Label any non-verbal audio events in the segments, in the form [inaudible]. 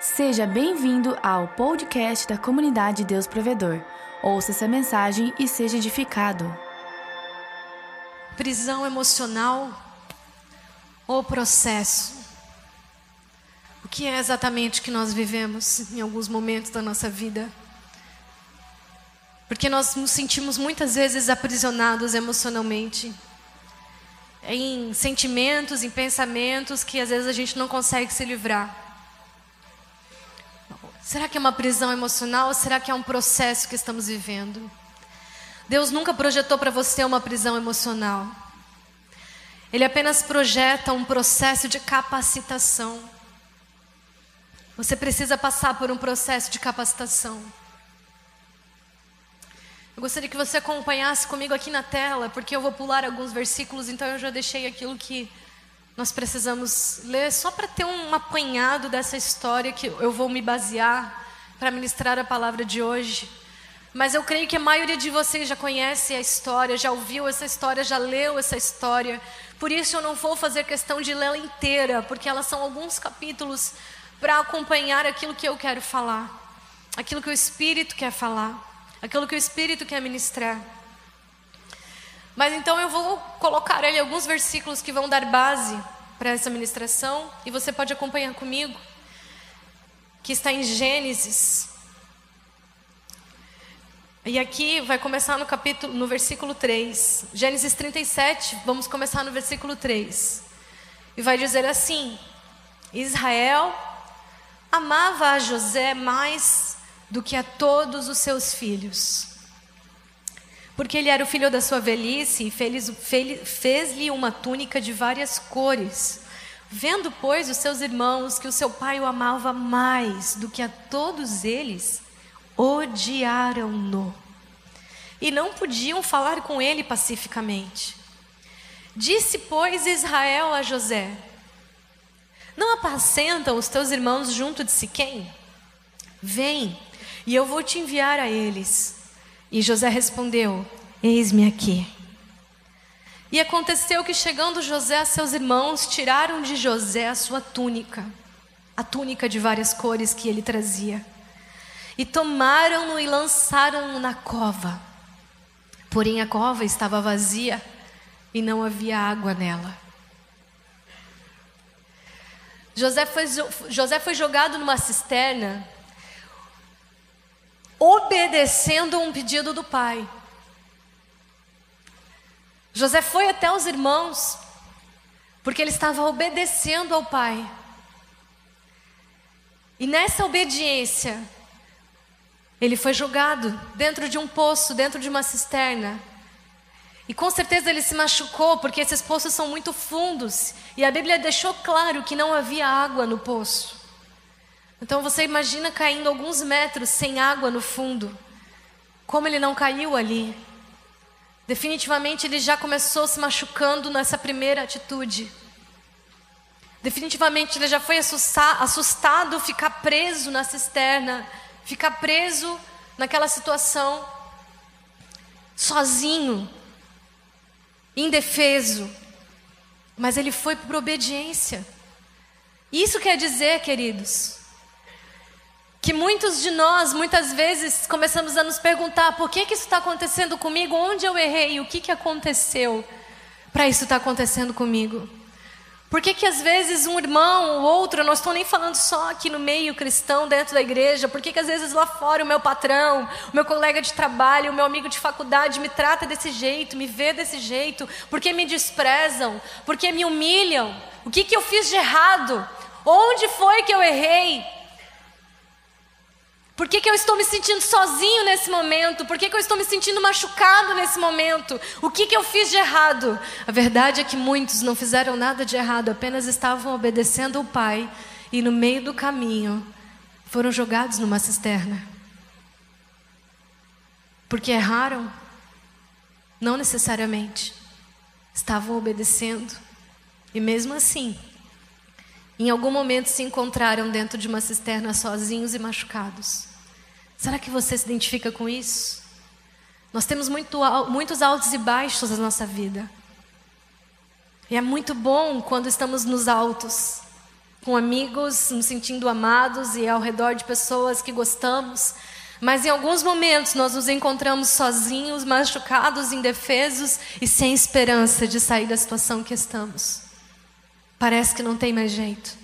Seja bem-vindo ao podcast da comunidade Deus Provedor. Ouça essa mensagem e seja edificado. Prisão emocional ou processo? O que é exatamente que nós vivemos em alguns momentos da nossa vida? Porque nós nos sentimos muitas vezes aprisionados emocionalmente em sentimentos, em pensamentos que às vezes a gente não consegue se livrar. Será que é uma prisão emocional ou será que é um processo que estamos vivendo? Deus nunca projetou para você uma prisão emocional. Ele apenas projeta um processo de capacitação. Você precisa passar por um processo de capacitação. Eu gostaria que você acompanhasse comigo aqui na tela, porque eu vou pular alguns versículos, então eu já deixei aquilo que nós precisamos ler só para ter um apanhado dessa história que eu vou me basear para ministrar a palavra de hoje. Mas eu creio que a maioria de vocês já conhece a história, já ouviu essa história, já leu essa história. Por isso eu não vou fazer questão de lê-la inteira, porque elas são alguns capítulos para acompanhar aquilo que eu quero falar, aquilo que o Espírito quer falar, aquilo que o Espírito quer ministrar. Mas então eu vou colocar ali alguns versículos que vão dar base para essa ministração e você pode acompanhar comigo, que está em Gênesis. E aqui vai começar no capítulo, no versículo 3. Gênesis 37, vamos começar no versículo 3. E vai dizer assim: Israel amava a José mais do que a todos os seus filhos porque ele era o filho da sua velhice e fez-lhe uma túnica de várias cores. Vendo, pois, os seus irmãos que o seu pai o amava mais do que a todos eles, odiaram-no. E não podiam falar com ele pacificamente. Disse, pois, Israel a José: Não apacentam os teus irmãos junto de Siquém? Vem, e eu vou te enviar a eles. E José respondeu: Eis-me aqui. E aconteceu que, chegando José a seus irmãos, tiraram de José a sua túnica, a túnica de várias cores que ele trazia, e tomaram-no e lançaram-no na cova. Porém, a cova estava vazia e não havia água nela. José foi, José foi jogado numa cisterna obedecendo um pedido do pai. José foi até os irmãos, porque ele estava obedecendo ao pai. E nessa obediência, ele foi jogado dentro de um poço, dentro de uma cisterna. E com certeza ele se machucou, porque esses poços são muito fundos. E a Bíblia deixou claro que não havia água no poço. Então você imagina caindo alguns metros sem água no fundo. Como ele não caiu ali? Definitivamente ele já começou se machucando nessa primeira atitude. Definitivamente ele já foi assustado ficar preso na cisterna, ficar preso naquela situação, sozinho, indefeso. Mas ele foi por obediência. Isso quer dizer, queridos, que muitos de nós, muitas vezes, começamos a nos perguntar: por que, que isso está acontecendo comigo? Onde eu errei? O que, que aconteceu para isso estar tá acontecendo comigo? Por que, que às vezes um irmão ou outro, eu não estou nem falando só aqui no meio cristão, dentro da igreja, por que, que às vezes lá fora o meu patrão, o meu colega de trabalho, o meu amigo de faculdade me trata desse jeito, me vê desse jeito, por que me desprezam, por que me humilham? O que, que eu fiz de errado? Onde foi que eu errei? Por que, que eu estou me sentindo sozinho nesse momento? Por que, que eu estou me sentindo machucado nesse momento? O que, que eu fiz de errado? A verdade é que muitos não fizeram nada de errado, apenas estavam obedecendo ao Pai e no meio do caminho foram jogados numa cisterna. Porque erraram? Não necessariamente. Estavam obedecendo. E mesmo assim, em algum momento se encontraram dentro de uma cisterna sozinhos e machucados. Será que você se identifica com isso? Nós temos muito, muitos altos e baixos na nossa vida. E é muito bom quando estamos nos altos. com amigos, nos sentindo amados e ao redor de pessoas que gostamos. Mas em alguns momentos nós nos encontramos sozinhos, machucados, indefesos e sem esperança de sair da situação que estamos. Parece que não tem mais jeito.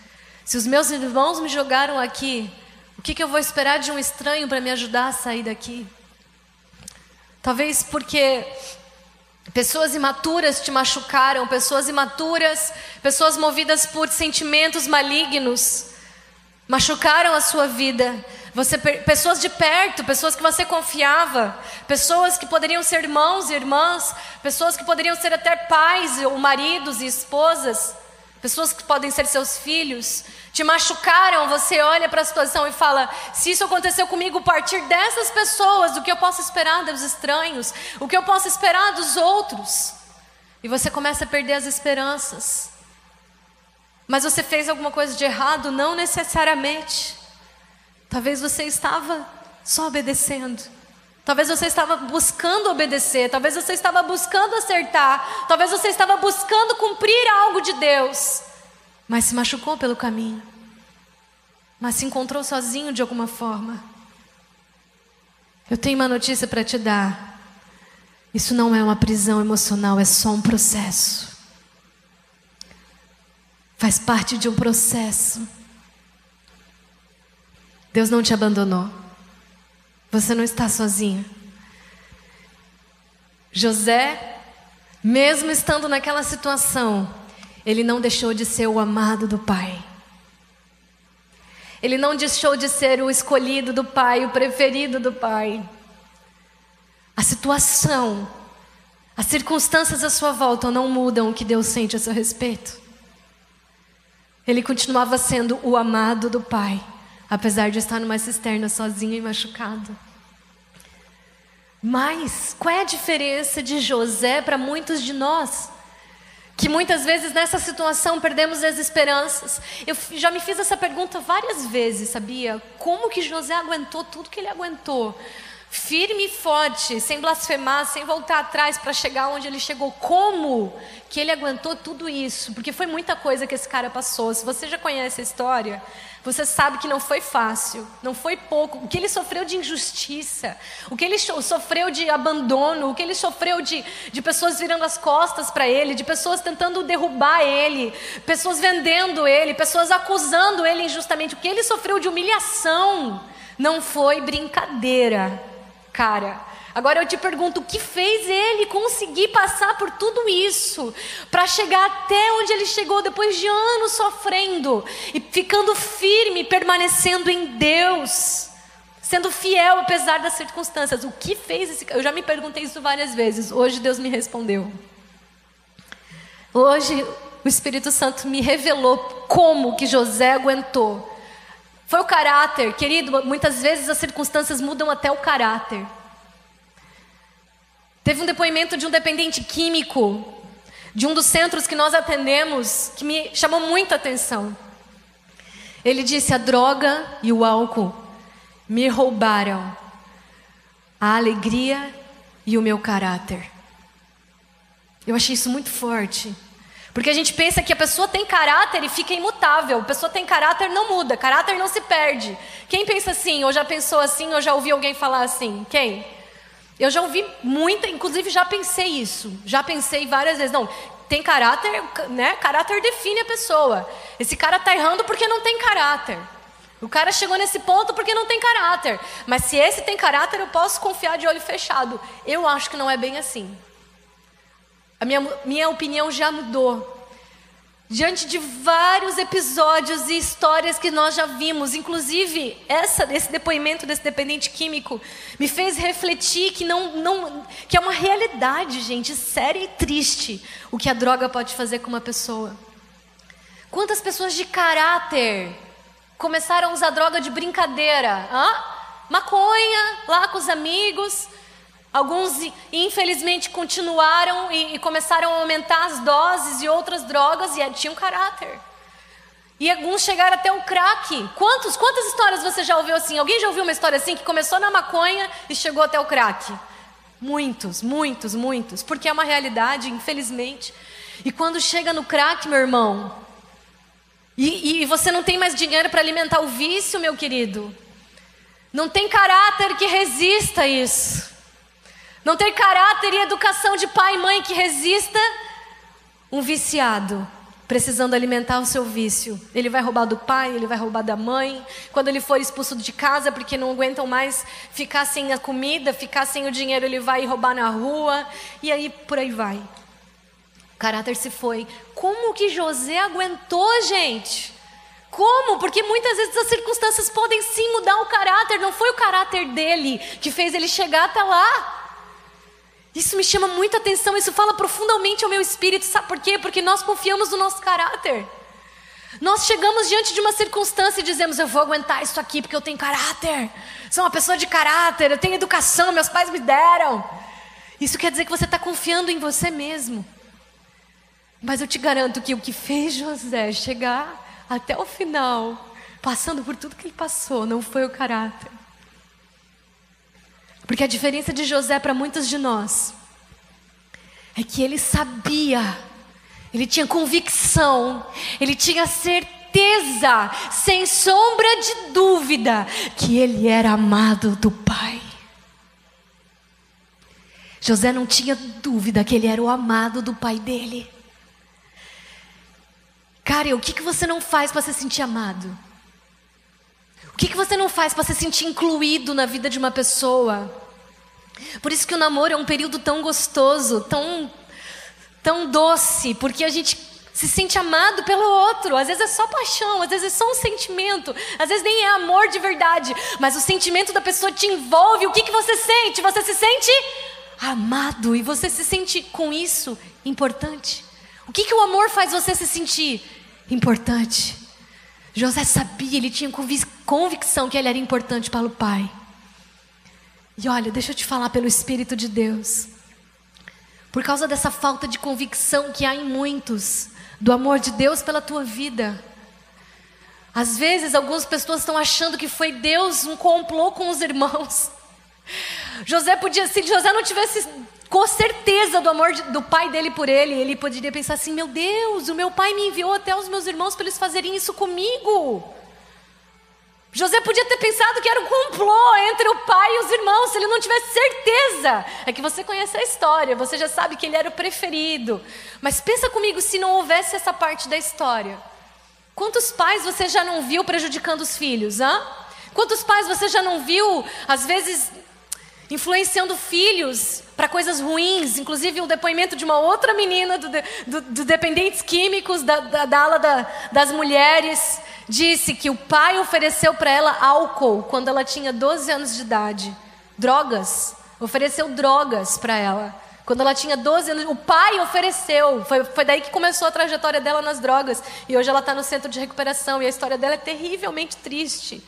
Se os meus irmãos me jogaram aqui, o que, que eu vou esperar de um estranho para me ajudar a sair daqui? Talvez porque pessoas imaturas te machucaram, pessoas imaturas, pessoas movidas por sentimentos malignos, machucaram a sua vida. Você, pessoas de perto, pessoas que você confiava, pessoas que poderiam ser irmãos e irmãs, pessoas que poderiam ser até pais ou maridos e esposas, pessoas que podem ser seus filhos, te machucaram, você olha para a situação e fala: se isso aconteceu comigo a partir dessas pessoas, o que eu posso esperar dos estranhos? O que eu posso esperar dos outros? E você começa a perder as esperanças. Mas você fez alguma coisa de errado? Não necessariamente. Talvez você estava só obedecendo. Talvez você estava buscando obedecer, talvez você estava buscando acertar, talvez você estava buscando cumprir algo de Deus mas se machucou pelo caminho, mas se encontrou sozinho de alguma forma. Eu tenho uma notícia para te dar. Isso não é uma prisão emocional, é só um processo. Faz parte de um processo. Deus não te abandonou. Você não está sozinho. José, mesmo estando naquela situação, ele não deixou de ser o amado do Pai. Ele não deixou de ser o escolhido do Pai, o preferido do Pai. A situação, as circunstâncias à sua volta não mudam o que Deus sente a seu respeito. Ele continuava sendo o amado do Pai, apesar de estar numa cisterna sozinho e machucado. Mas qual é a diferença de José para muitos de nós? que muitas vezes nessa situação perdemos as esperanças. Eu já me fiz essa pergunta várias vezes, sabia? Como que José aguentou tudo que ele aguentou? Firme e forte, sem blasfemar, sem voltar atrás para chegar onde ele chegou. Como que ele aguentou tudo isso? Porque foi muita coisa que esse cara passou. Se você já conhece a história, você sabe que não foi fácil, não foi pouco. O que ele sofreu de injustiça, o que ele sofreu de abandono, o que ele sofreu de, de pessoas virando as costas para ele, de pessoas tentando derrubar ele, pessoas vendendo ele, pessoas acusando ele injustamente. O que ele sofreu de humilhação não foi brincadeira, cara. Agora eu te pergunto, o que fez ele conseguir passar por tudo isso, para chegar até onde ele chegou depois de anos sofrendo e ficando firme, permanecendo em Deus, sendo fiel apesar das circunstâncias? O que fez esse Eu já me perguntei isso várias vezes, hoje Deus me respondeu. Hoje o Espírito Santo me revelou como que José aguentou. Foi o caráter, querido, muitas vezes as circunstâncias mudam até o caráter. Teve um depoimento de um dependente químico, de um dos centros que nós atendemos, que me chamou muita atenção. Ele disse: a droga e o álcool me roubaram a alegria e o meu caráter. Eu achei isso muito forte. Porque a gente pensa que a pessoa tem caráter e fica imutável. A pessoa tem caráter, não muda. Caráter não se perde. Quem pensa assim, ou já pensou assim, ou já ouviu alguém falar assim? Quem? Eu já ouvi muita, inclusive já pensei isso. Já pensei várias vezes. Não, tem caráter, né? Caráter define a pessoa. Esse cara tá errando porque não tem caráter. O cara chegou nesse ponto porque não tem caráter. Mas se esse tem caráter, eu posso confiar de olho fechado. Eu acho que não é bem assim. A minha, minha opinião já mudou. Diante de vários episódios e histórias que nós já vimos, inclusive essa, esse depoimento desse dependente químico, me fez refletir que, não, não, que é uma realidade, gente, séria e triste, o que a droga pode fazer com uma pessoa. Quantas pessoas de caráter começaram a usar droga de brincadeira? Hã? Maconha, lá com os amigos, Alguns, infelizmente, continuaram e, e, começaram a aumentar as doses e outras drogas e tinham caráter. E alguns chegaram até o crack. Quantos, quantas histórias você já ouviu assim? Alguém já ouviu uma história assim que começou na maconha e chegou até o crack? Muitos, muitos, muitos. Porque é uma realidade, infelizmente. E quando chega no crack, meu irmão, E, e você não tem mais dinheiro para alimentar o vício, meu querido. Não tem caráter que resista a isso. Não tem caráter e educação de pai e mãe que resista um viciado precisando alimentar o seu vício. Ele vai roubar do pai, ele vai roubar da mãe. Quando ele for expulso de casa porque não aguentam mais ficar sem a comida, ficar sem o dinheiro, ele vai roubar na rua. E aí por aí vai. O caráter se foi. Como que José aguentou, gente? Como? Porque muitas vezes as circunstâncias podem sim mudar o caráter. Não foi o caráter dele que fez ele chegar até lá. Isso me chama muita atenção, isso fala profundamente ao meu espírito. Sabe por quê? Porque nós confiamos no nosso caráter. Nós chegamos diante de uma circunstância e dizemos: Eu vou aguentar isso aqui porque eu tenho caráter. Sou uma pessoa de caráter, eu tenho educação, meus pais me deram. Isso quer dizer que você está confiando em você mesmo. Mas eu te garanto que o que fez José chegar até o final, passando por tudo que ele passou, não foi o caráter. Porque a diferença de José para muitos de nós é que ele sabia, ele tinha convicção, ele tinha certeza, sem sombra de dúvida, que ele era amado do Pai. José não tinha dúvida que ele era o amado do pai dele. Cara, o que, que você não faz para se sentir amado? O que, que você não faz para se sentir incluído na vida de uma pessoa? Por isso que o namoro é um período tão gostoso, tão, tão doce, porque a gente se sente amado pelo outro. Às vezes é só paixão, às vezes é só um sentimento, às vezes nem é amor de verdade, mas o sentimento da pessoa te envolve. O que, que você sente? Você se sente amado e você se sente com isso importante. O que, que o amor faz você se sentir importante? José sabia, ele tinha convicção que ele era importante para o pai. E olha, deixa eu te falar pelo Espírito de Deus. Por causa dessa falta de convicção que há em muitos, do amor de Deus pela tua vida. Às vezes, algumas pessoas estão achando que foi Deus um complô com os irmãos. [laughs] José podia, se José não tivesse com certeza do amor de, do pai dele por ele, ele poderia pensar assim: meu Deus, o meu pai me enviou até os meus irmãos para eles fazerem isso comigo. José podia ter pensado que era um complô entre o pai e os irmãos, se ele não tivesse certeza. É que você conhece a história, você já sabe que ele era o preferido. Mas pensa comigo se não houvesse essa parte da história. Quantos pais você já não viu prejudicando os filhos, hã? Quantos pais você já não viu, às vezes, influenciando filhos para coisas ruins? Inclusive, um depoimento de uma outra menina do, do, do dependentes químicos da, da, da ala da, das mulheres disse que o pai ofereceu para ela álcool quando ela tinha 12 anos de idade. Drogas. Ofereceu drogas para ela. Quando ela tinha 12 anos, o pai ofereceu. Foi, foi daí que começou a trajetória dela nas drogas. E hoje ela está no centro de recuperação. E a história dela é terrivelmente triste.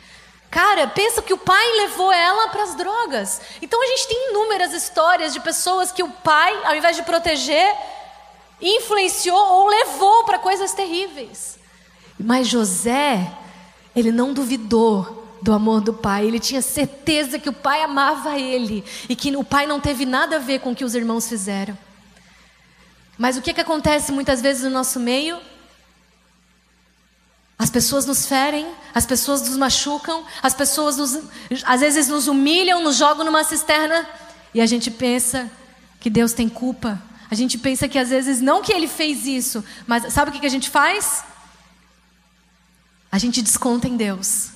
Cara, pensa que o pai levou ela para as drogas. Então a gente tem inúmeras histórias de pessoas que o pai, ao invés de proteger, influenciou ou levou para coisas terríveis. Mas José, ele não duvidou do amor do pai, ele tinha certeza que o pai amava ele e que o pai não teve nada a ver com o que os irmãos fizeram. Mas o que, que acontece muitas vezes no nosso meio? As pessoas nos ferem, as pessoas nos machucam, as pessoas nos, às vezes nos humilham, nos jogam numa cisterna e a gente pensa que Deus tem culpa. A gente pensa que às vezes não que ele fez isso, mas sabe o que, que a gente faz? a gente desconta em Deus.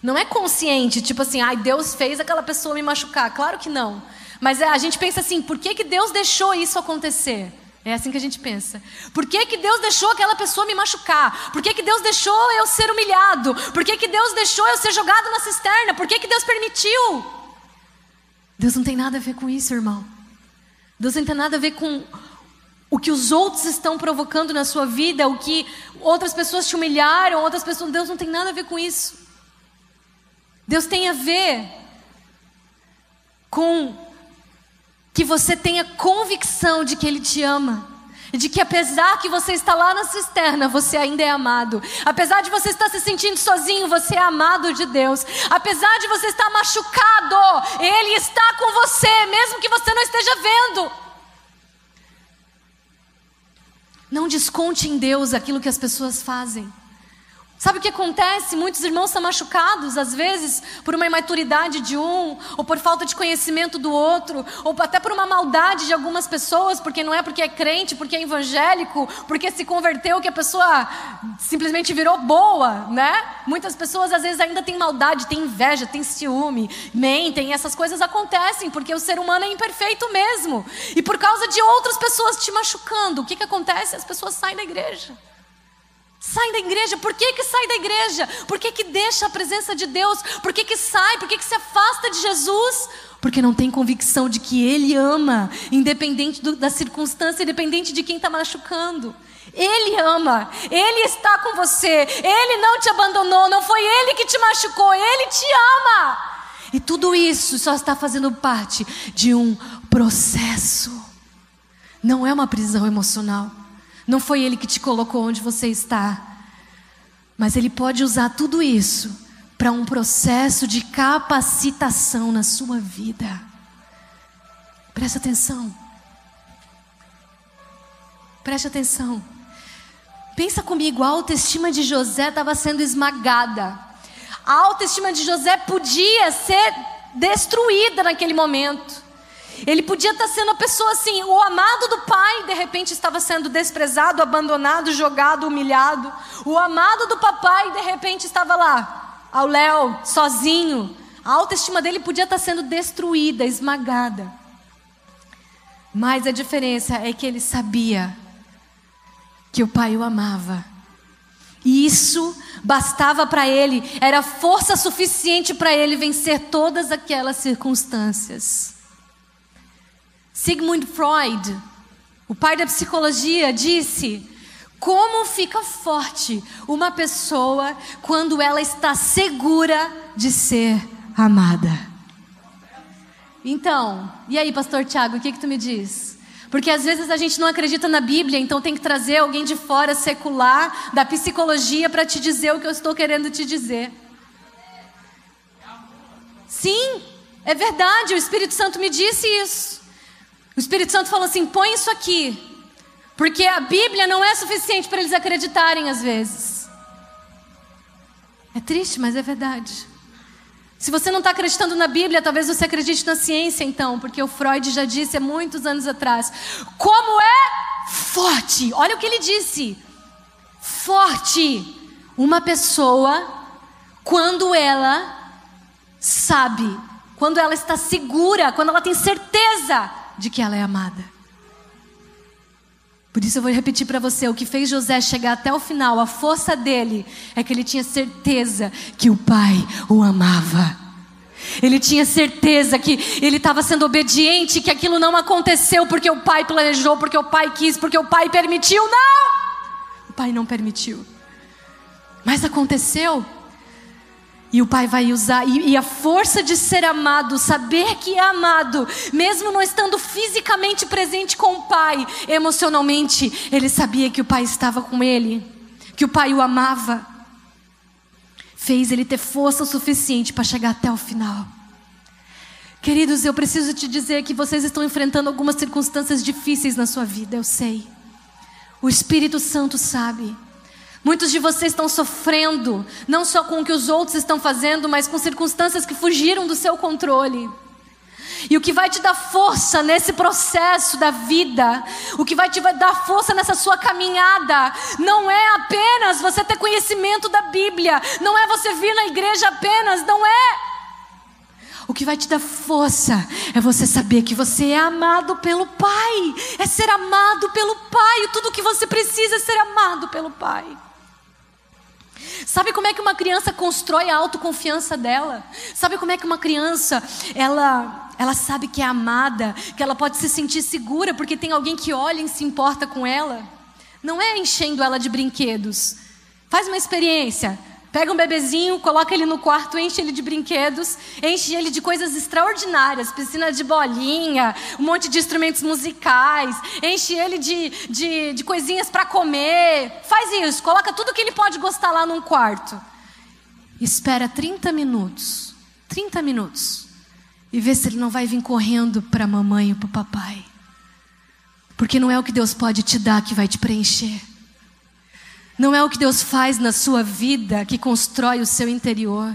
Não é consciente, tipo assim, ai, Deus fez aquela pessoa me machucar. Claro que não. Mas é, a gente pensa assim, por que, que Deus deixou isso acontecer? É assim que a gente pensa. Por que, que Deus deixou aquela pessoa me machucar? Por que, que Deus deixou eu ser humilhado? Por que, que Deus deixou eu ser jogado na cisterna? Por que, que Deus permitiu? Deus não tem nada a ver com isso, irmão. Deus não tem nada a ver com o que os outros estão provocando na sua vida, o que outras pessoas te humilharam, outras pessoas. Deus não tem nada a ver com isso. Deus tem a ver com que você tenha convicção de que Ele te ama. De que apesar que você está lá na cisterna, você ainda é amado. Apesar de você estar se sentindo sozinho, você é amado de Deus. Apesar de você estar machucado, Ele está com você, mesmo que você não esteja vendo. Não desconte em Deus aquilo que as pessoas fazem. Sabe o que acontece? Muitos irmãos são machucados, às vezes, por uma imaturidade de um, ou por falta de conhecimento do outro, ou até por uma maldade de algumas pessoas, porque não é porque é crente, porque é evangélico, porque se converteu que a pessoa simplesmente virou boa, né? Muitas pessoas às vezes ainda têm maldade, têm inveja, têm ciúme, mentem, essas coisas acontecem, porque o ser humano é imperfeito mesmo. E por causa de outras pessoas te machucando, o que, que acontece? As pessoas saem da igreja. Sai da igreja. Por que, que sai da igreja? Por que, que deixa a presença de Deus? Por que, que sai? Por que, que se afasta de Jesus? Porque não tem convicção de que Ele ama, independente do, da circunstância, independente de quem está machucando. Ele ama, Ele está com você, Ele não te abandonou, não foi Ele que te machucou, Ele te ama. E tudo isso só está fazendo parte de um processo, não é uma prisão emocional. Não foi Ele que te colocou onde você está. Mas Ele pode usar tudo isso para um processo de capacitação na sua vida. Preste atenção. Preste atenção. Pensa comigo, a autoestima de José estava sendo esmagada. A autoestima de José podia ser destruída naquele momento. Ele podia estar sendo a pessoa assim, o amado do pai, de repente estava sendo desprezado, abandonado, jogado, humilhado. O amado do papai, de repente estava lá, ao léu, sozinho. A autoestima dele podia estar sendo destruída, esmagada. Mas a diferença é que ele sabia que o pai o amava. E isso bastava para ele, era força suficiente para ele vencer todas aquelas circunstâncias. Sigmund Freud, o pai da psicologia, disse: Como fica forte uma pessoa quando ela está segura de ser amada? Então, e aí, pastor Tiago, o que, que tu me diz? Porque às vezes a gente não acredita na Bíblia, então tem que trazer alguém de fora secular, da psicologia, para te dizer o que eu estou querendo te dizer. Sim, é verdade, o Espírito Santo me disse isso. O Espírito Santo falou assim: põe isso aqui, porque a Bíblia não é suficiente para eles acreditarem às vezes. É triste, mas é verdade. Se você não está acreditando na Bíblia, talvez você acredite na ciência, então, porque o Freud já disse há muitos anos atrás: como é forte. Olha o que ele disse: forte uma pessoa quando ela sabe, quando ela está segura, quando ela tem certeza de que ela é amada. Por isso eu vou repetir para você: o que fez José chegar até o final, a força dele, é que ele tinha certeza que o pai o amava. Ele tinha certeza que ele estava sendo obediente, que aquilo não aconteceu porque o pai planejou, porque o pai quis, porque o pai permitiu. Não! O pai não permitiu. Mas aconteceu e o Pai vai usar, e, e, a força de ser amado, saber que é amado, mesmo não estando fisicamente presente com o Pai, emocionalmente, ele sabia que o Pai estava com ele, que o Pai o amava, fez ele ter força o suficiente para chegar até o final. Queridos, eu preciso te dizer que vocês estão enfrentando algumas circunstâncias difíceis na sua vida, eu sei. O Espírito Santo sabe. Muitos de vocês estão sofrendo, não só com o que os outros estão fazendo, mas com circunstâncias que fugiram do seu controle. E o que vai te dar força nesse processo da vida, o que vai te dar força nessa sua caminhada, não é apenas você ter conhecimento da Bíblia, não é você vir na igreja apenas, não é. O que vai te dar força é você saber que você é amado pelo Pai, é ser amado pelo Pai, tudo que você precisa é ser amado pelo Pai. Sabe como é que uma criança constrói a autoconfiança dela? Sabe como é que uma criança, ela, ela sabe que é amada, que ela pode se sentir segura porque tem alguém que olha e se importa com ela? Não é enchendo ela de brinquedos. Faz uma experiência. Pega um bebezinho, coloca ele no quarto, enche ele de brinquedos, enche ele de coisas extraordinárias, piscina de bolinha, um monte de instrumentos musicais, enche ele de, de, de coisinhas para comer. Faz isso, coloca tudo que ele pode gostar lá num quarto. Espera 30 minutos, 30 minutos, e vê se ele não vai vir correndo para a mamãe ou para o papai. Porque não é o que Deus pode te dar que vai te preencher. Não é o que Deus faz na sua vida que constrói o seu interior.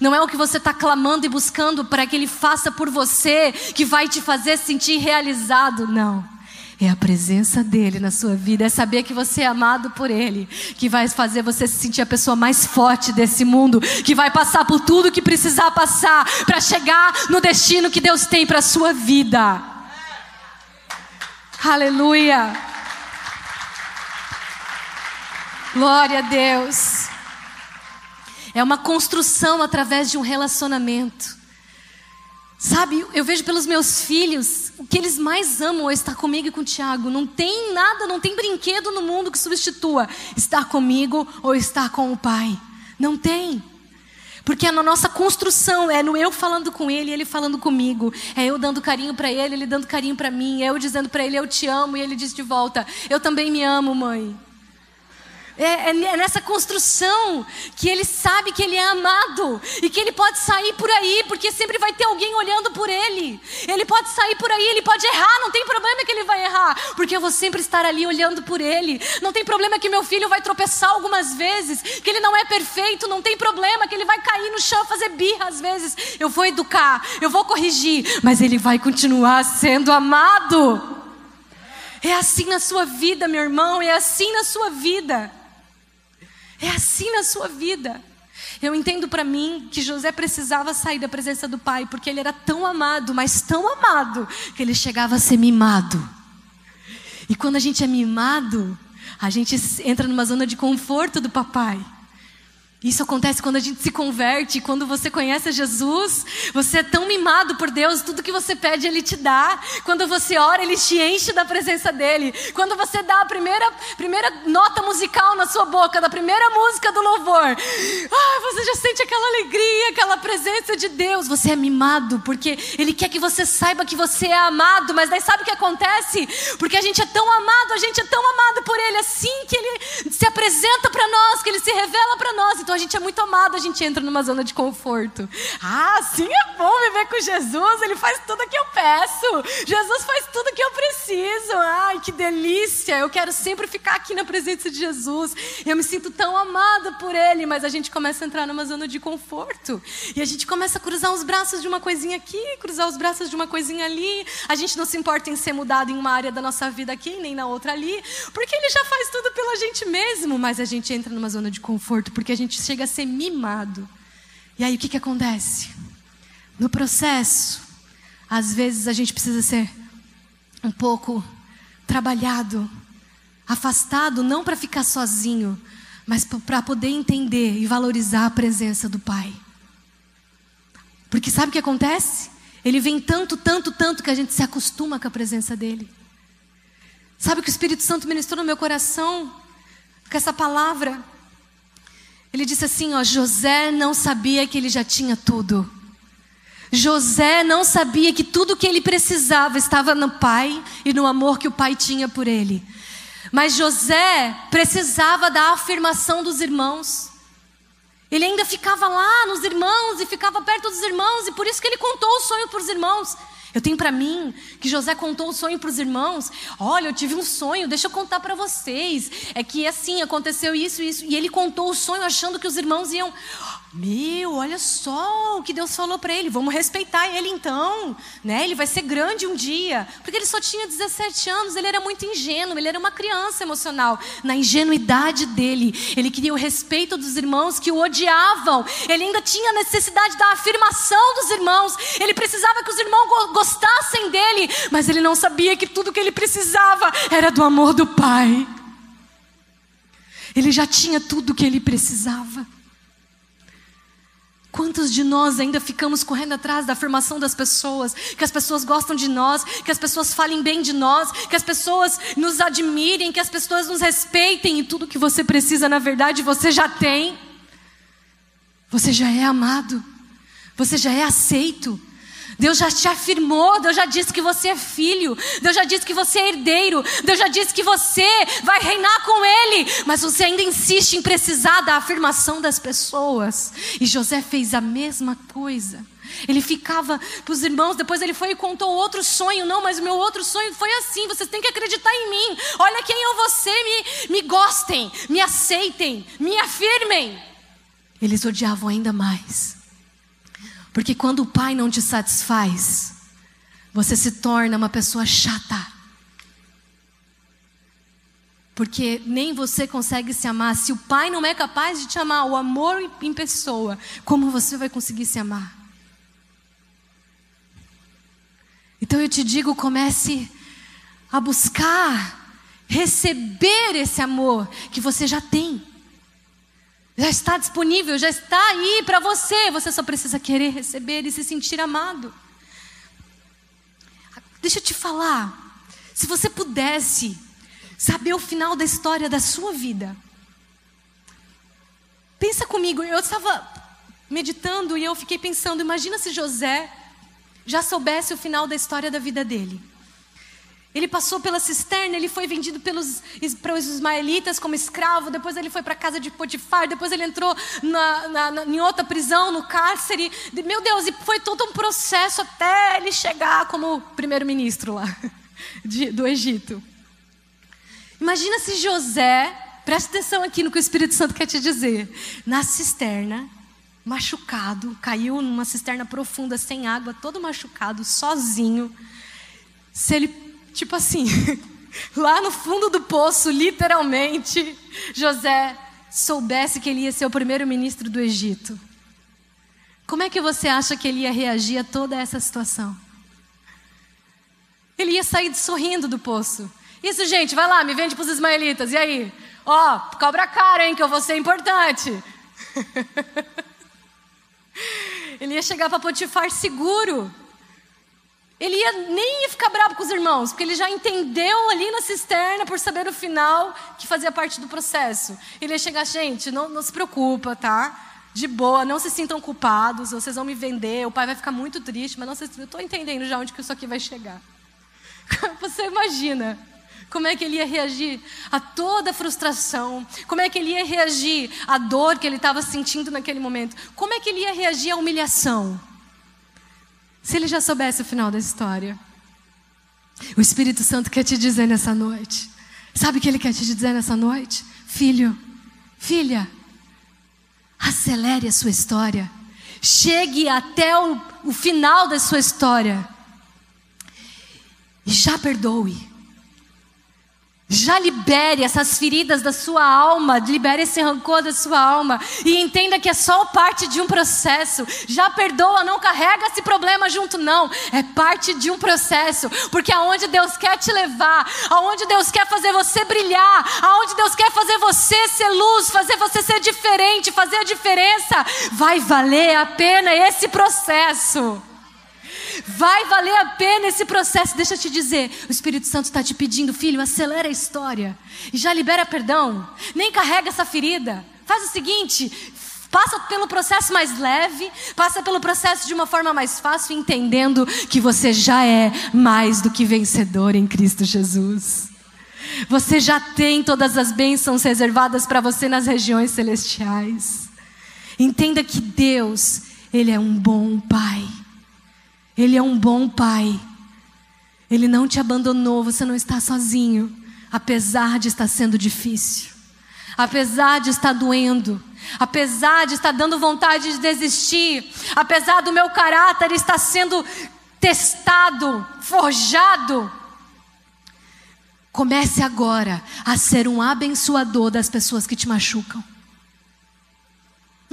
Não é o que você está clamando e buscando para que Ele faça por você que vai te fazer sentir realizado. Não. É a presença dele na sua vida, é saber que você é amado por ele, que vai fazer você se sentir a pessoa mais forte desse mundo, que vai passar por tudo que precisar passar para chegar no destino que Deus tem para a sua vida. Aleluia. Glória a Deus. É uma construção através de um relacionamento. Sabe, eu vejo pelos meus filhos, o que eles mais amam é estar comigo e com o Tiago. Não tem nada, não tem brinquedo no mundo que substitua estar comigo ou estar com o pai. Não tem. Porque é na nossa construção, é no eu falando com ele, ele falando comigo, é eu dando carinho para ele, ele dando carinho para mim, é eu dizendo para ele eu te amo e ele diz de volta, eu também me amo, mãe. É, é, é, nessa construção que ele sabe que ele é amado e que ele pode sair por aí, porque sempre vai ter alguém olhando por ele. Ele pode sair por aí, ele pode errar, não tem problema que ele vai errar, porque eu vou sempre estar ali olhando por ele. Não tem problema que meu filho vai tropeçar algumas vezes, que ele não é perfeito, não tem problema que ele vai cair no chão, fazer birra às vezes. Eu vou educar, eu vou corrigir, mas ele vai continuar sendo amado. É assim na sua vida, meu irmão, é assim na sua vida. É assim na sua vida. Eu entendo para mim que José precisava sair da presença do pai, porque ele era tão amado, mas tão amado, que ele chegava a ser mimado. E quando a gente é mimado, a gente entra numa zona de conforto do papai. Isso acontece quando a gente se converte, quando você conhece Jesus, você é tão mimado por Deus, tudo que você pede Ele te dá. Quando você ora, Ele te enche da presença dEle. Quando você dá a primeira, primeira nota musical na sua boca, da primeira música do louvor, ah, você já sente aquela alegria, aquela presença de Deus. Você é mimado, porque Ele quer que você saiba que você é amado, mas daí sabe o que acontece? Porque a gente é tão amado, a gente é tão amado por Ele, assim que Ele se apresenta para nós, que Ele se revela para nós. Então a gente é muito amado, a gente entra numa zona de conforto. Ah, sim é bom viver com Jesus, ele faz tudo que eu peço. Jesus faz tudo que eu preciso. Ai, que delícia! Eu quero sempre ficar aqui na presença de Jesus. Eu me sinto tão amada por ele, mas a gente começa a entrar numa zona de conforto. E a gente começa a cruzar os braços de uma coisinha aqui, cruzar os braços de uma coisinha ali. A gente não se importa em ser mudado em uma área da nossa vida aqui, nem na outra ali, porque ele já faz tudo pela gente mesmo, mas a gente entra numa zona de conforto porque a gente chega a ser mimado. E aí o que, que acontece? No processo, às vezes a gente precisa ser um pouco trabalhado, afastado, não para ficar sozinho, mas para poder entender e valorizar a presença do Pai. Porque sabe o que acontece? Ele vem tanto, tanto, tanto que a gente se acostuma com a presença dele. Sabe o que o Espírito Santo ministrou no meu coração? Com essa palavra. Ele disse assim: ó, José não sabia que ele já tinha tudo. José não sabia que tudo que ele precisava estava no pai e no amor que o pai tinha por ele. Mas José precisava da afirmação dos irmãos. Ele ainda ficava lá nos irmãos e ficava perto dos irmãos, e por isso que ele contou o sonho para os irmãos. Eu tenho para mim que José contou o sonho para os irmãos. Olha, eu tive um sonho, deixa eu contar para vocês. É que assim aconteceu isso, isso. E ele contou o sonho achando que os irmãos iam. Meu, olha só o que Deus falou para ele. Vamos respeitar ele então, né? Ele vai ser grande um dia, porque ele só tinha 17 anos. Ele era muito ingênuo. Ele era uma criança emocional. Na ingenuidade dele, ele queria o respeito dos irmãos que o odiavam. Ele ainda tinha necessidade da afirmação dos irmãos. Ele precisava que os irmãos gostassem dele, mas ele não sabia que tudo que ele precisava era do amor do Pai. Ele já tinha tudo o que ele precisava. Quantos de nós ainda ficamos correndo atrás da afirmação das pessoas, que as pessoas gostam de nós, que as pessoas falem bem de nós, que as pessoas nos admirem, que as pessoas nos respeitem. E tudo que você precisa, na verdade, você já tem. Você já é amado, você já é aceito, Deus já te afirmou, Deus já disse que você é filho, Deus já disse que você é herdeiro, Deus já disse que você vai reinar com Ele, mas você ainda insiste em precisar da afirmação das pessoas. E José fez a mesma coisa. Ele ficava para os irmãos, depois ele foi e contou outro sonho. Não, mas o meu outro sonho foi assim: vocês têm que acreditar em mim. Olha quem eu vou ser, me, me gostem, me aceitem, me afirmem. Eles odiavam ainda mais. Porque quando o pai não te satisfaz, você se torna uma pessoa chata. Porque nem você consegue se amar. Se o pai não é capaz de te amar, o amor em pessoa, como você vai conseguir se amar? Então eu te digo, comece a buscar receber esse amor que você já tem. Já está disponível, já está aí para você. Você só precisa querer receber e se sentir amado. Deixa eu te falar. Se você pudesse saber o final da história da sua vida. Pensa comigo, eu estava meditando e eu fiquei pensando, imagina se José já soubesse o final da história da vida dele. Ele passou pela cisterna, ele foi vendido pelos, para os ismaelitas como escravo, depois ele foi para a casa de Potifar, depois ele entrou na, na, na, em outra prisão, no cárcere. Meu Deus, e foi todo um processo até ele chegar como primeiro-ministro lá [laughs] de, do Egito. Imagina se José, presta atenção aqui no que o Espírito Santo quer te dizer, na cisterna, machucado, caiu numa cisterna profunda, sem água, todo machucado, sozinho. Se ele, tipo assim, [laughs] lá no fundo do poço, literalmente, José soubesse que ele ia ser o primeiro-ministro do Egito. Como é que você acha que ele ia reagir a toda essa situação? Ele ia sair sorrindo do poço. Isso, gente, vai lá, me vende para os ismaelitas. E aí? Ó, cobra cara, hein, que eu vou ser importante. [laughs] Ele ia chegar para Potifar seguro. Ele ia, nem ia ficar bravo com os irmãos, porque ele já entendeu ali na cisterna, por saber o final, que fazia parte do processo. Ele ia chegar, gente, não, não se preocupa, tá? De boa, não se sintam culpados, vocês vão me vender, o pai vai ficar muito triste, mas não sei, eu estou entendendo já onde que isso aqui vai chegar. [laughs] Você imagina como é que ele ia reagir a toda a frustração? Como é que ele ia reagir à dor que ele estava sentindo naquele momento? Como é que ele ia reagir à humilhação? Se ele já soubesse o final da história. O Espírito Santo quer te dizer nessa noite. Sabe o que ele quer te dizer nessa noite? Filho, filha, acelere a sua história. Chegue até o, o final da sua história. E já perdoe. Já libere essas feridas da sua alma, libere esse rancor da sua alma e entenda que é só parte de um processo. Já perdoa, não carrega esse problema junto, não. É parte de um processo, porque aonde Deus quer te levar, aonde Deus quer fazer você brilhar, aonde Deus quer fazer você ser luz, fazer você ser diferente, fazer a diferença, vai valer a pena esse processo. Vai valer a pena esse processo. Deixa eu te dizer, o Espírito Santo está te pedindo, filho, acelera a história e já libera perdão. Nem carrega essa ferida. Faz o seguinte, passa pelo processo mais leve, passa pelo processo de uma forma mais fácil, entendendo que você já é mais do que vencedor em Cristo Jesus. Você já tem todas as bênçãos reservadas para você nas regiões celestiais. Entenda que Deus, Ele é um bom Pai. Ele é um bom pai. Ele não te abandonou, você não está sozinho, apesar de estar sendo difícil, apesar de estar doendo, apesar de estar dando vontade de desistir, apesar do meu caráter estar sendo testado, forjado. Comece agora a ser um abençoador das pessoas que te machucam.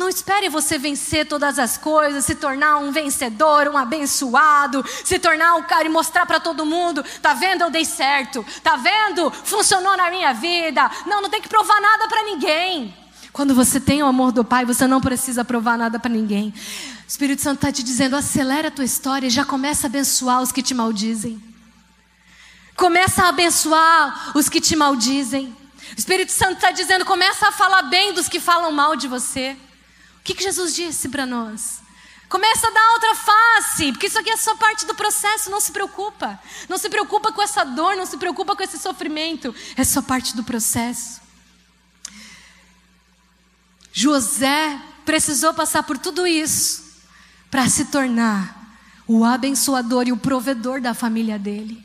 Não espere você vencer todas as coisas, se tornar um vencedor, um abençoado, se tornar um cara e mostrar para todo mundo, tá vendo? Eu dei certo. Tá vendo? Funcionou na minha vida. Não, não tem que provar nada para ninguém. Quando você tem o amor do Pai, você não precisa provar nada para ninguém. O Espírito Santo está te dizendo: acelera a tua história e já começa a abençoar os que te maldizem. Começa a abençoar os que te maldizem. O Espírito Santo está dizendo: começa a falar bem dos que falam mal de você. O que, que Jesus disse para nós? Começa a dar outra face, porque isso aqui é só parte do processo, não se preocupa. Não se preocupa com essa dor, não se preocupa com esse sofrimento, é só parte do processo. José precisou passar por tudo isso para se tornar o abençoador e o provedor da família dele.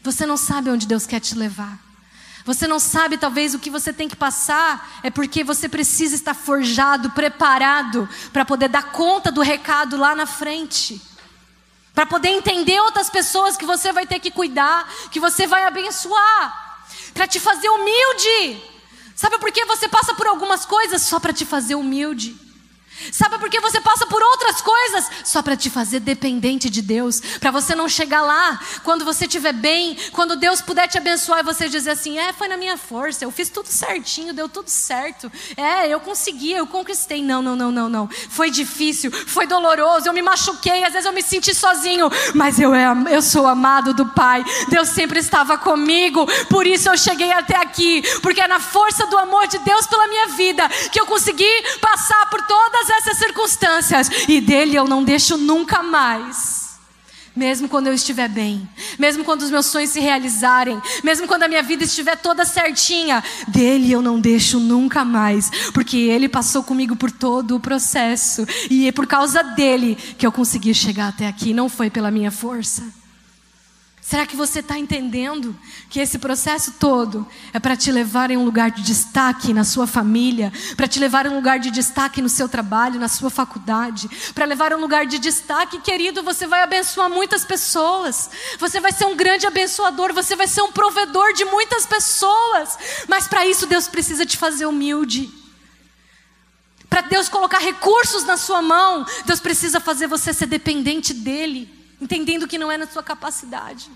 Você não sabe onde Deus quer te levar. Você não sabe, talvez, o que você tem que passar, é porque você precisa estar forjado, preparado, para poder dar conta do recado lá na frente. Para poder entender outras pessoas que você vai ter que cuidar, que você vai abençoar. Para te fazer humilde. Sabe por que você passa por algumas coisas? Só para te fazer humilde. Sabe por que você passa por outras coisas? Só para te fazer dependente de Deus. Para você não chegar lá, quando você estiver bem, quando Deus puder te abençoar e você dizer assim: é, foi na minha força, eu fiz tudo certinho, deu tudo certo. É, eu consegui, eu conquistei. Não, não, não, não, não. Foi difícil, foi doloroso, eu me machuquei, às vezes eu me senti sozinho, mas eu, eu sou amado do Pai. Deus sempre estava comigo, por isso eu cheguei até aqui, porque é na força do amor de Deus pela minha vida que eu consegui passar por todas todas essas circunstâncias, e dele eu não deixo nunca mais. Mesmo quando eu estiver bem, mesmo quando os meus sonhos se realizarem, mesmo quando a minha vida estiver toda certinha, dele eu não deixo nunca mais, porque ele passou comigo por todo o processo, e é por causa dele que eu consegui chegar até aqui, não foi pela minha força. Será que você está entendendo que esse processo todo é para te levar em um lugar de destaque na sua família, para te levar em um lugar de destaque no seu trabalho, na sua faculdade, para levar em um lugar de destaque, querido, você vai abençoar muitas pessoas, você vai ser um grande abençoador, você vai ser um provedor de muitas pessoas, mas para isso Deus precisa te fazer humilde. Para Deus colocar recursos na sua mão, Deus precisa fazer você ser dependente dEle entendendo que não é na sua capacidade.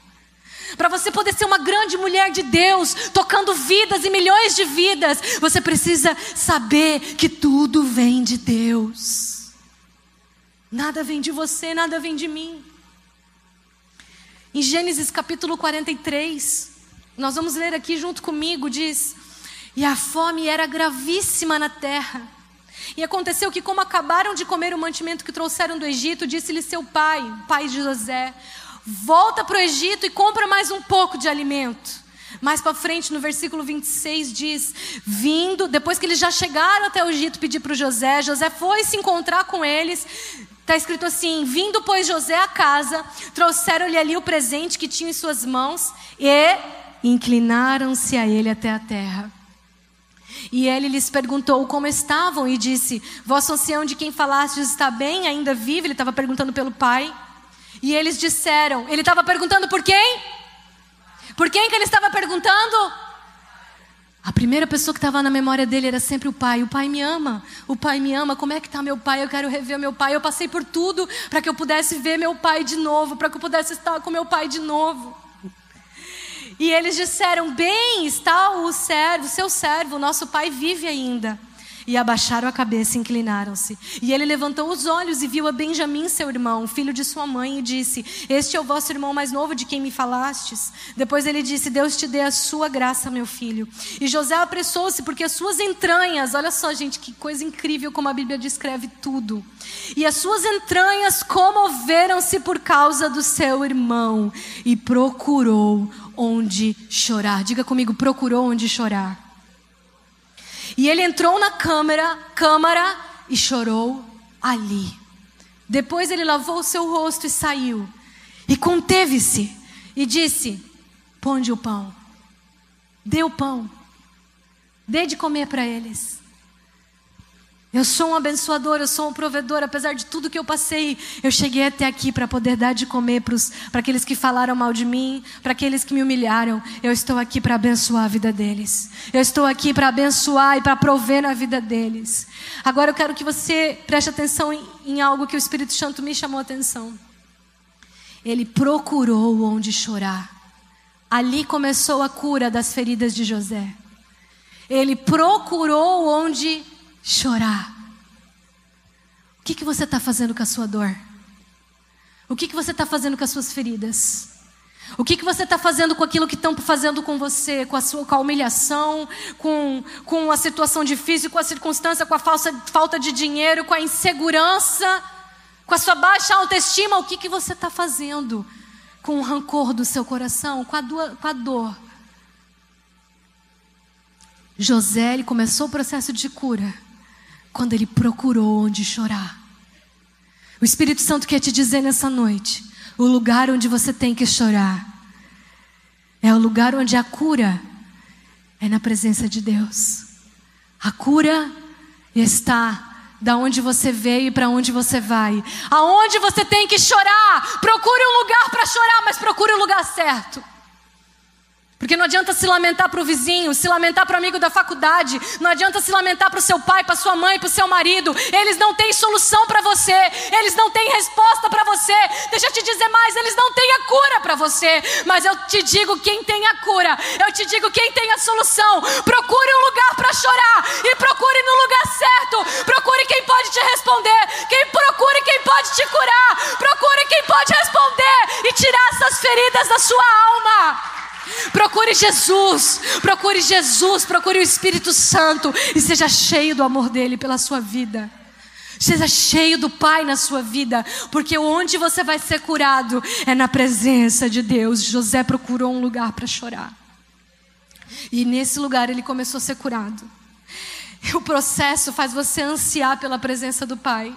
Para você poder ser uma grande mulher de Deus, tocando vidas e milhões de vidas, você precisa saber que tudo vem de Deus. Nada vem de você, nada vem de mim. Em Gênesis capítulo 43, nós vamos ler aqui junto comigo, diz: E a fome era gravíssima na terra e aconteceu que, como acabaram de comer o mantimento que trouxeram do Egito, disse-lhe seu pai, pai de José: Volta para o Egito e compra mais um pouco de alimento. Mais para frente, no versículo 26, diz: Vindo, depois que eles já chegaram até o Egito pedir para José, José foi se encontrar com eles. Está escrito assim: Vindo, pois, José à casa, trouxeram-lhe ali o presente que tinha em suas mãos e inclinaram-se a ele até a terra. E ele lhes perguntou como estavam e disse: Vosso ancião de quem falastes está bem, ainda vive? Ele estava perguntando pelo pai. E eles disseram: Ele estava perguntando por quem? Por quem que ele estava perguntando? A primeira pessoa que estava na memória dele era sempre o pai. O pai me ama. O pai me ama. Como é que está meu pai? Eu quero rever meu pai. Eu passei por tudo para que eu pudesse ver meu pai de novo, para que eu pudesse estar com meu pai de novo. E eles disseram: Bem, está o servo, seu servo, nosso pai vive ainda. E abaixaram a cabeça e inclinaram-se. E ele levantou os olhos e viu a Benjamim, seu irmão, filho de sua mãe, e disse: Este é o vosso irmão mais novo de quem me falastes. Depois ele disse: Deus te dê a sua graça, meu filho. E José apressou-se, porque as suas entranhas, olha só, gente, que coisa incrível como a Bíblia descreve tudo. E as suas entranhas comoveram-se por causa do seu irmão, e procurou onde chorar. Diga comigo, procurou onde chorar. E ele entrou na câmara, câmara e chorou ali. Depois ele lavou o seu rosto e saiu. E conteve-se e disse: Ponde o pão. Dê o pão. Dê de comer para eles. Eu sou um abençoador, eu sou um provedor, apesar de tudo que eu passei, eu cheguei até aqui para poder dar de comer para aqueles que falaram mal de mim, para aqueles que me humilharam. Eu estou aqui para abençoar a vida deles. Eu estou aqui para abençoar e para prover na vida deles. Agora eu quero que você preste atenção em, em algo que o Espírito Santo me chamou a atenção. Ele procurou onde chorar. Ali começou a cura das feridas de José. Ele procurou onde chorar. O que, que você está fazendo com a sua dor? O que, que você está fazendo com as suas feridas? O que, que você está fazendo com aquilo que estão fazendo com você, com a sua com a humilhação, com, com a situação difícil, com a circunstância, com a falsa, falta de dinheiro, com a insegurança, com a sua baixa autoestima? O que, que você está fazendo com o rancor do seu coração, com a, do, com a dor? José ele começou o processo de cura quando ele procurou onde chorar. O Espírito Santo quer te dizer nessa noite: o lugar onde você tem que chorar é o lugar onde a cura é na presença de Deus. A cura está da onde você veio e para onde você vai. Aonde você tem que chorar, procure um lugar para chorar, mas procure o lugar certo. Porque não adianta se lamentar para o vizinho, se lamentar para o amigo da faculdade, não adianta se lamentar para o seu pai, para sua mãe, para o seu marido. Eles não têm solução para você, eles não têm resposta para você. Deixa eu te dizer mais, eles não têm a cura para você. Mas eu te digo quem tem a cura, eu te digo quem tem a solução. Procure um lugar para chorar e procure no lugar certo. Procure quem pode te responder, quem procure quem pode te curar, procure quem pode responder e tirar essas feridas da sua alma. Procure Jesus, procure Jesus, procure o Espírito Santo e seja cheio do amor dele pela sua vida. Seja cheio do Pai na sua vida, porque onde você vai ser curado é na presença de Deus. José procurou um lugar para chorar. E nesse lugar ele começou a ser curado. E o processo faz você ansiar pela presença do Pai.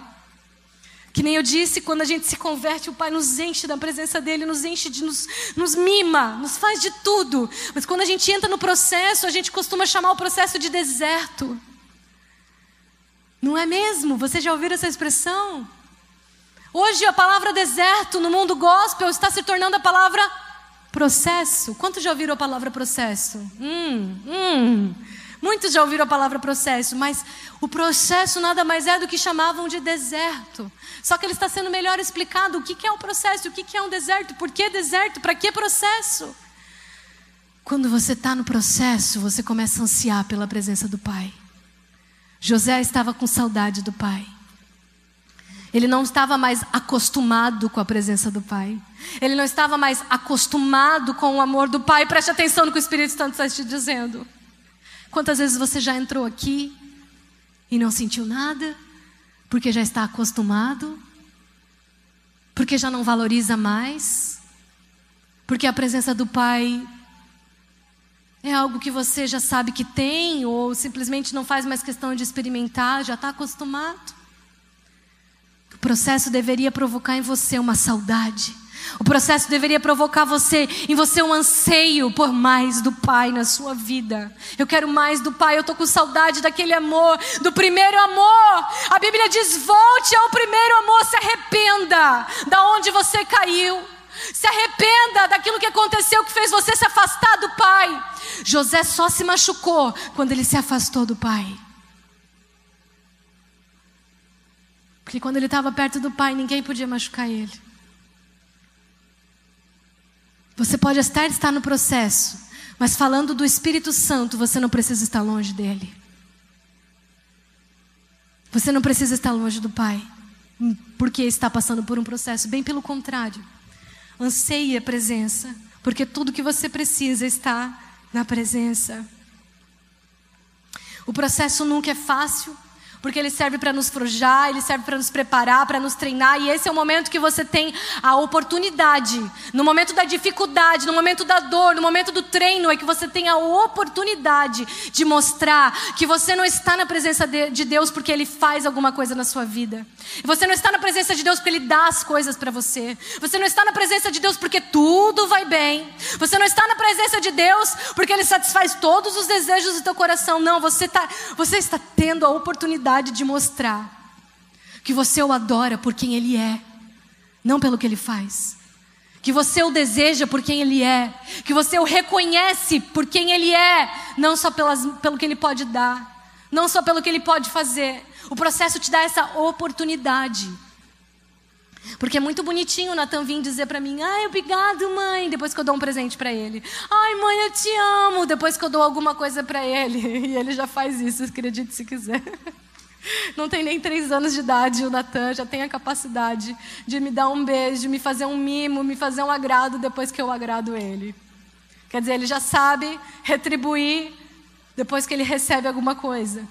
Que nem eu disse, quando a gente se converte, o Pai nos enche da presença dEle, nos enche de nos, nos mima, nos faz de tudo. Mas quando a gente entra no processo, a gente costuma chamar o processo de deserto. Não é mesmo? Você já ouviu essa expressão? Hoje a palavra deserto no mundo gospel está se tornando a palavra processo. Quantos já ouviram a palavra processo? Hum, hum. Muitos já ouviram a palavra processo, mas o processo nada mais é do que chamavam de deserto. Só que ele está sendo melhor explicado o que é um processo, o que é um deserto, por que deserto, para que processo. Quando você está no processo, você começa a ansiar pela presença do Pai. José estava com saudade do Pai. Ele não estava mais acostumado com a presença do Pai. Ele não estava mais acostumado com o amor do Pai. Preste atenção no que o Espírito Santo está te dizendo. Quantas vezes você já entrou aqui e não sentiu nada? Porque já está acostumado? Porque já não valoriza mais? Porque a presença do Pai é algo que você já sabe que tem ou simplesmente não faz mais questão de experimentar, já está acostumado? O processo deveria provocar em você uma saudade o processo deveria provocar você, em você um anseio por mais do Pai na sua vida. Eu quero mais do Pai, eu estou com saudade daquele amor, do primeiro amor. A Bíblia diz: volte ao primeiro amor, se arrependa da onde você caiu. Se arrependa daquilo que aconteceu que fez você se afastar do Pai. José só se machucou quando ele se afastou do Pai. Porque quando ele estava perto do Pai, ninguém podia machucar ele. Você pode até estar no processo, mas falando do Espírito Santo, você não precisa estar longe dele. Você não precisa estar longe do Pai, porque está passando por um processo, bem pelo contrário. Anseie a presença, porque tudo que você precisa está na presença. O processo nunca é fácil, porque ele serve para nos forjar, ele serve para nos preparar, para nos treinar, e esse é o momento que você tem a oportunidade, no momento da dificuldade, no momento da dor, no momento do treino, é que você tem a oportunidade de mostrar que você não está na presença de Deus porque ele faz alguma coisa na sua vida. Você não está na presença de Deus porque ele dá as coisas para você. Você não está na presença de Deus porque tudo vai bem. Você não está na presença de Deus porque ele satisfaz todos os desejos do teu coração. Não, você, tá, você está tendo a oportunidade oportunidade de mostrar que você o adora por quem ele é, não pelo que ele faz. Que você o deseja por quem ele é, que você o reconhece por quem ele é, não só pelas, pelo que ele pode dar, não só pelo que ele pode fazer. O processo te dá essa oportunidade. Porque é muito bonitinho o Natan vir dizer para mim: "Ai, obrigado, mãe", depois que eu dou um presente para ele. "Ai, mãe, eu te amo", depois que eu dou alguma coisa para ele. [laughs] E ele já faz isso, acredite se quiser. [laughs] [laughs] Não tem nem três anos de idade, o Natan já tem a capacidade de me dar um beijo, me fazer um mimo, me fazer um agrado depois que eu agrado ele. Quer dizer, ele já sabe retribuir depois que ele recebe alguma coisa.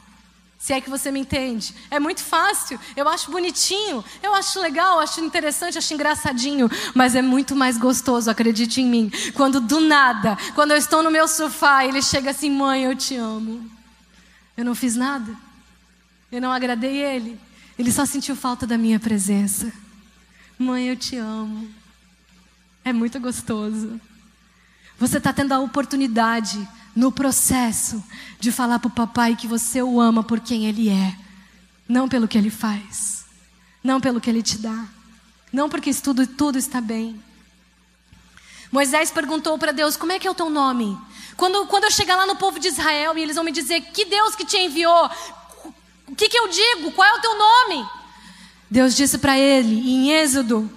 Se é que você me entende. É muito fácil, eu acho bonitinho, eu acho legal, acho interessante, acho engraçadinho, mas é muito mais gostoso, acredite em mim, quando do nada, quando eu estou no meu sofá, ele chega assim: mãe, eu te amo. Eu não fiz nada. Eu não agradei ele. Ele só sentiu falta da minha presença. Mãe, eu te amo. É muito gostoso. Você está tendo a oportunidade, no processo, de falar para o papai que você o ama por quem ele é, não pelo que ele faz, não pelo que ele te dá, não porque tudo, tudo está bem. Moisés perguntou para Deus: Como é que é o teu nome? Quando, quando eu chegar lá no povo de Israel e eles vão me dizer: Que Deus que te enviou? O que, que eu digo? Qual é o teu nome? Deus disse para ele em Êxodo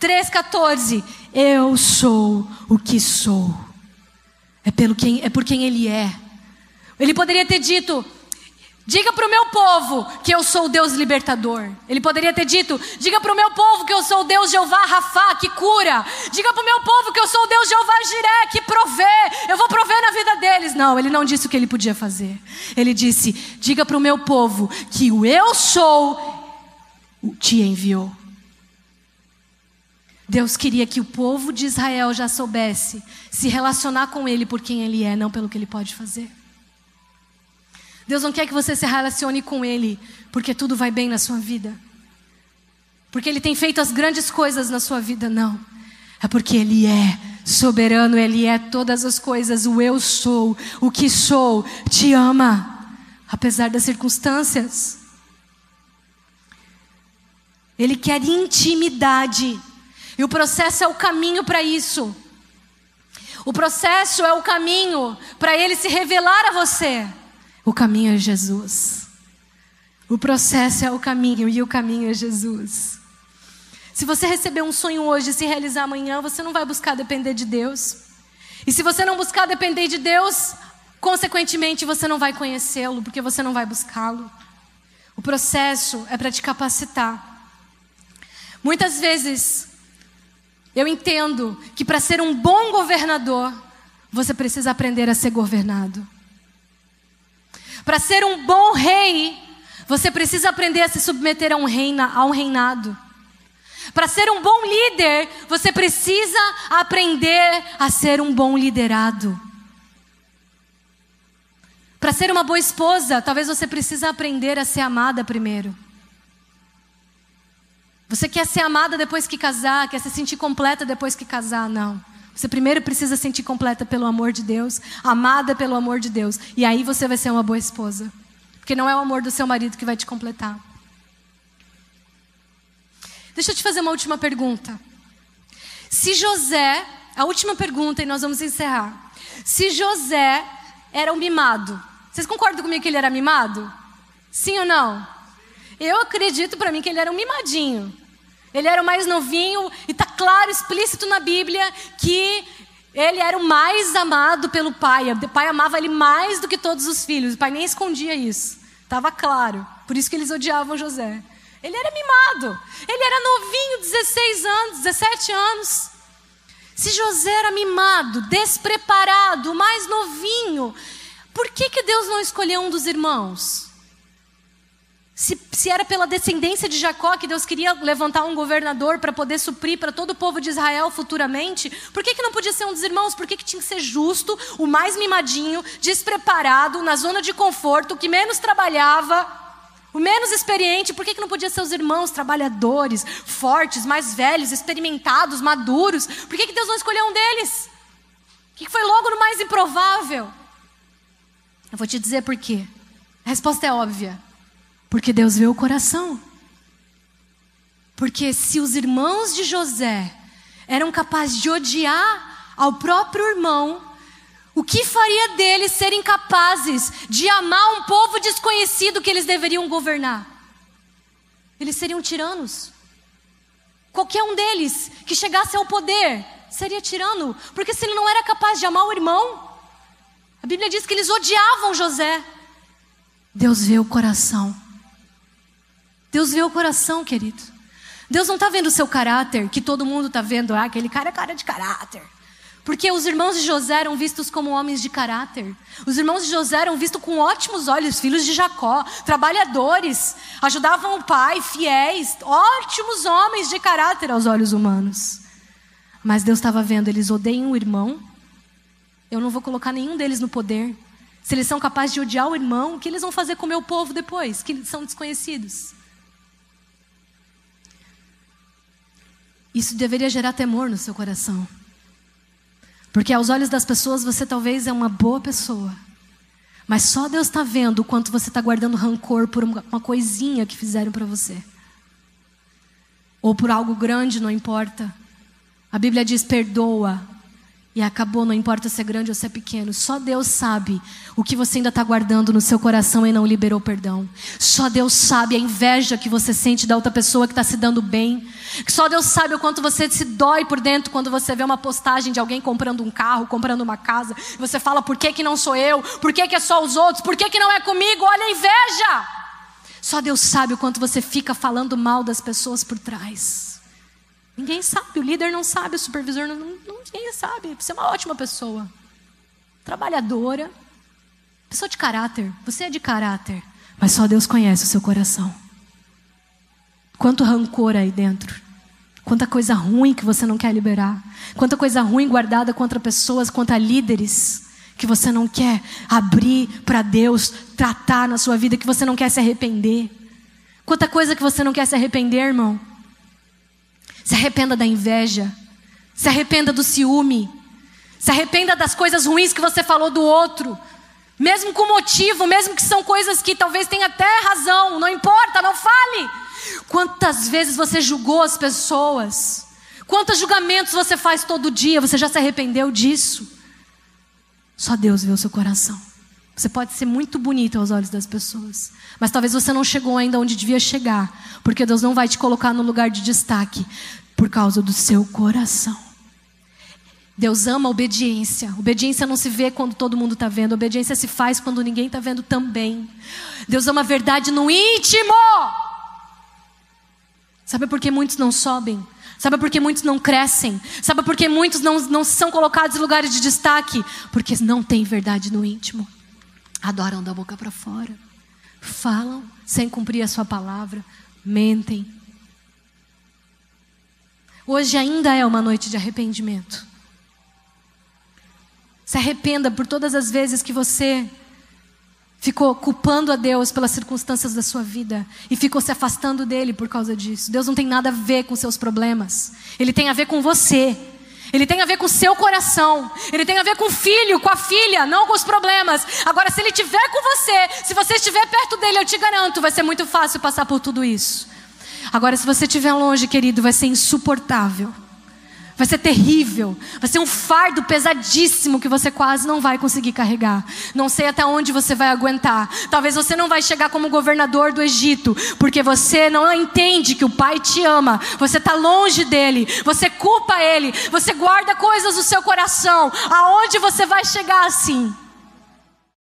3,14: Eu sou o que sou. É, pelo quem, é por quem ele é. Ele poderia ter dito: Diga para o meu povo que eu sou o Deus libertador. Ele poderia ter dito: Diga para o meu povo que eu sou o Deus Jeová Rafá, que cura. Diga para o meu povo que eu sou o Deus Jeová Jiré, que provê. Eu vou prover na vida deles. Não, ele não disse o que ele podia fazer. Ele disse: Diga para o meu povo que o eu sou te enviou. Deus queria que o povo de Israel já soubesse se relacionar com Ele por quem Ele é, não pelo que Ele pode fazer. Deus não quer que você se relacione com Ele porque tudo vai bem na sua vida. Porque Ele tem feito as grandes coisas na sua vida, não. É porque Ele é soberano, Ele é todas as coisas, o eu sou, o que sou, te ama, apesar das circunstâncias. Ele quer intimidade, e o processo é o caminho para isso. O processo é o caminho para Ele se revelar a você. O caminho é Jesus. O processo é o caminho e o caminho é Jesus. Se você receber um sonho hoje e se realizar amanhã, você não vai buscar depender de Deus. E se você não buscar depender de Deus, consequentemente você não vai conhecê-lo, porque você não vai buscá-lo. O processo é para te capacitar. Muitas vezes, eu entendo que para ser um bom governador, você precisa aprender a ser governado. Para ser um bom rei, você precisa aprender a se submeter a um, reina, a um reinado. Para ser um bom líder, você precisa aprender a ser um bom liderado. Para ser uma boa esposa, talvez você precise aprender a ser amada primeiro. Você quer ser amada depois que casar, quer se sentir completa depois que casar? Não. Você primeiro precisa sentir completa pelo amor de Deus, amada pelo amor de Deus, e aí você vai ser uma boa esposa. Porque não é o amor do seu marido que vai te completar. Deixa eu te fazer uma última pergunta. Se José, a última pergunta e nós vamos encerrar. Se José era um mimado, vocês concordam comigo que ele era mimado? Sim ou não? Eu acredito para mim que ele era um mimadinho. Ele era o mais novinho e está claro, explícito na Bíblia, que ele era o mais amado pelo pai. O pai amava ele mais do que todos os filhos. O pai nem escondia isso. Estava claro. Por isso que eles odiavam José. Ele era mimado. Ele era novinho, 16 anos, 17 anos. Se José era mimado, despreparado, mais novinho, por que, que Deus não escolheu um dos irmãos? Se, se, era pela descendência de Jacó que Deus queria levantar um governador para poder suprir para todo o povo de Israel futuramente, por que, que não podia ser um dos irmãos? Por que, que tinha que ser justo, o mais mimadinho, despreparado, na zona de conforto, que menos trabalhava, o menos experiente? Por que, que não podia ser os irmãos trabalhadores, fortes, mais velhos, experimentados, maduros? Por que, que Deus não escolheu um deles? O que, que foi logo no mais improvável? Eu vou te dizer por quê. A resposta é óbvia. Porque Deus vê o coração. Porque se os irmãos de José eram capazes de odiar ao próprio irmão, o que faria deles serem capazes de amar um povo desconhecido que eles deveriam governar? Eles seriam tiranos. Qualquer um deles que chegasse ao poder seria tirano, porque se ele não era capaz de amar o irmão, a Bíblia diz que eles odiavam José. Deus vê o coração. Deus vê o coração, querido. Deus não está vendo o seu caráter, que todo mundo está vendo, ah, aquele cara é cara de caráter. Porque os irmãos de José eram vistos como homens de caráter. Os irmãos de José eram vistos com ótimos olhos, filhos de Jacó, trabalhadores, ajudavam o pai, fiéis, ótimos homens de caráter aos olhos humanos. Mas Deus estava vendo, eles odeiam o irmão. Eu não vou colocar nenhum deles no poder. Se eles são capazes de odiar o irmão, o que eles vão fazer com o meu povo depois, que são desconhecidos? Isso deveria gerar temor no seu coração. Porque aos olhos das pessoas você talvez é uma boa pessoa. Mas só Deus está vendo o quanto você está guardando rancor por uma, coisinha que fizeram para você. Ou por algo grande, não importa. A Bíblia diz: perdoa e acabou, não importa se é grande ou se é pequeno. Só Deus sabe o que você ainda está guardando no seu coração e não liberou perdão. Só Deus sabe a inveja que você sente da outra pessoa que está se dando bem. Só Deus sabe o quanto você se dói por dentro quando você vê uma postagem de alguém comprando um carro, comprando uma casa. Você fala: por que, que não sou eu? Por que, que é só os outros? Por que, que não é comigo? Olha a inveja! Só Deus sabe o quanto você fica falando mal das pessoas por trás. Ninguém sabe, o líder não sabe, o supervisor não, não ninguém sabe. Você é uma ótima pessoa, trabalhadora, pessoa de caráter. Você é de caráter, mas só Deus conhece o seu coração. Quanto rancor aí dentro, quanta coisa ruim que você não quer liberar, quanta coisa ruim guardada contra pessoas, contra líderes que você não quer abrir para Deus tratar na sua vida, que você não quer se arrepender. Quanta coisa que você não quer se arrepender, irmão. Se arrependa da inveja. Se arrependa do ciúme. Se arrependa das coisas ruins que você falou do outro. Mesmo com motivo, mesmo que são coisas que talvez tenha até razão, não importa, não fale. Quantas vezes você julgou as pessoas? Quantos julgamentos você faz todo dia? Você já se arrependeu disso? Só Deus vê o seu coração. Você pode ser muito bonito aos olhos das pessoas, mas talvez você não chegou ainda onde devia chegar, porque Deus não vai te colocar no lugar de destaque por causa do seu coração. Deus ama a obediência. Obediência não se vê quando todo mundo está vendo. Obediência se faz quando ninguém está vendo também. Deus ama a verdade no íntimo. Sabe por que muitos não sobem? Sabe por que muitos não crescem? Sabe por que muitos não, não são colocados em lugares de destaque? Porque não têm verdade no íntimo. Adoram da boca para fora. Falam sem cumprir a sua palavra. Mentem. Hoje ainda é uma noite de arrependimento. Se arrependa por todas as vezes que você ficou culpando a Deus pelas circunstâncias da sua vida e ficou se afastando dele por causa disso. Deus não tem nada a ver com seus problemas. Ele tem a ver com você. Ele tem a ver com o seu coração. Ele tem a ver com o filho, com a filha, não com os problemas. Agora, se ele estiver com você, se você estiver perto dele, eu te garanto, vai ser muito fácil passar por tudo isso. Agora, se você estiver longe, querido, vai ser insuportável. Vai ser terrível, vai ser um fardo pesadíssimo que você quase não vai conseguir carregar. Não sei até onde você vai aguentar. Talvez você não vai chegar como governador do Egito, porque você não entende que o Pai te ama. Você está longe dele, você culpa ele, você guarda coisas no seu coração. Aonde você vai chegar assim?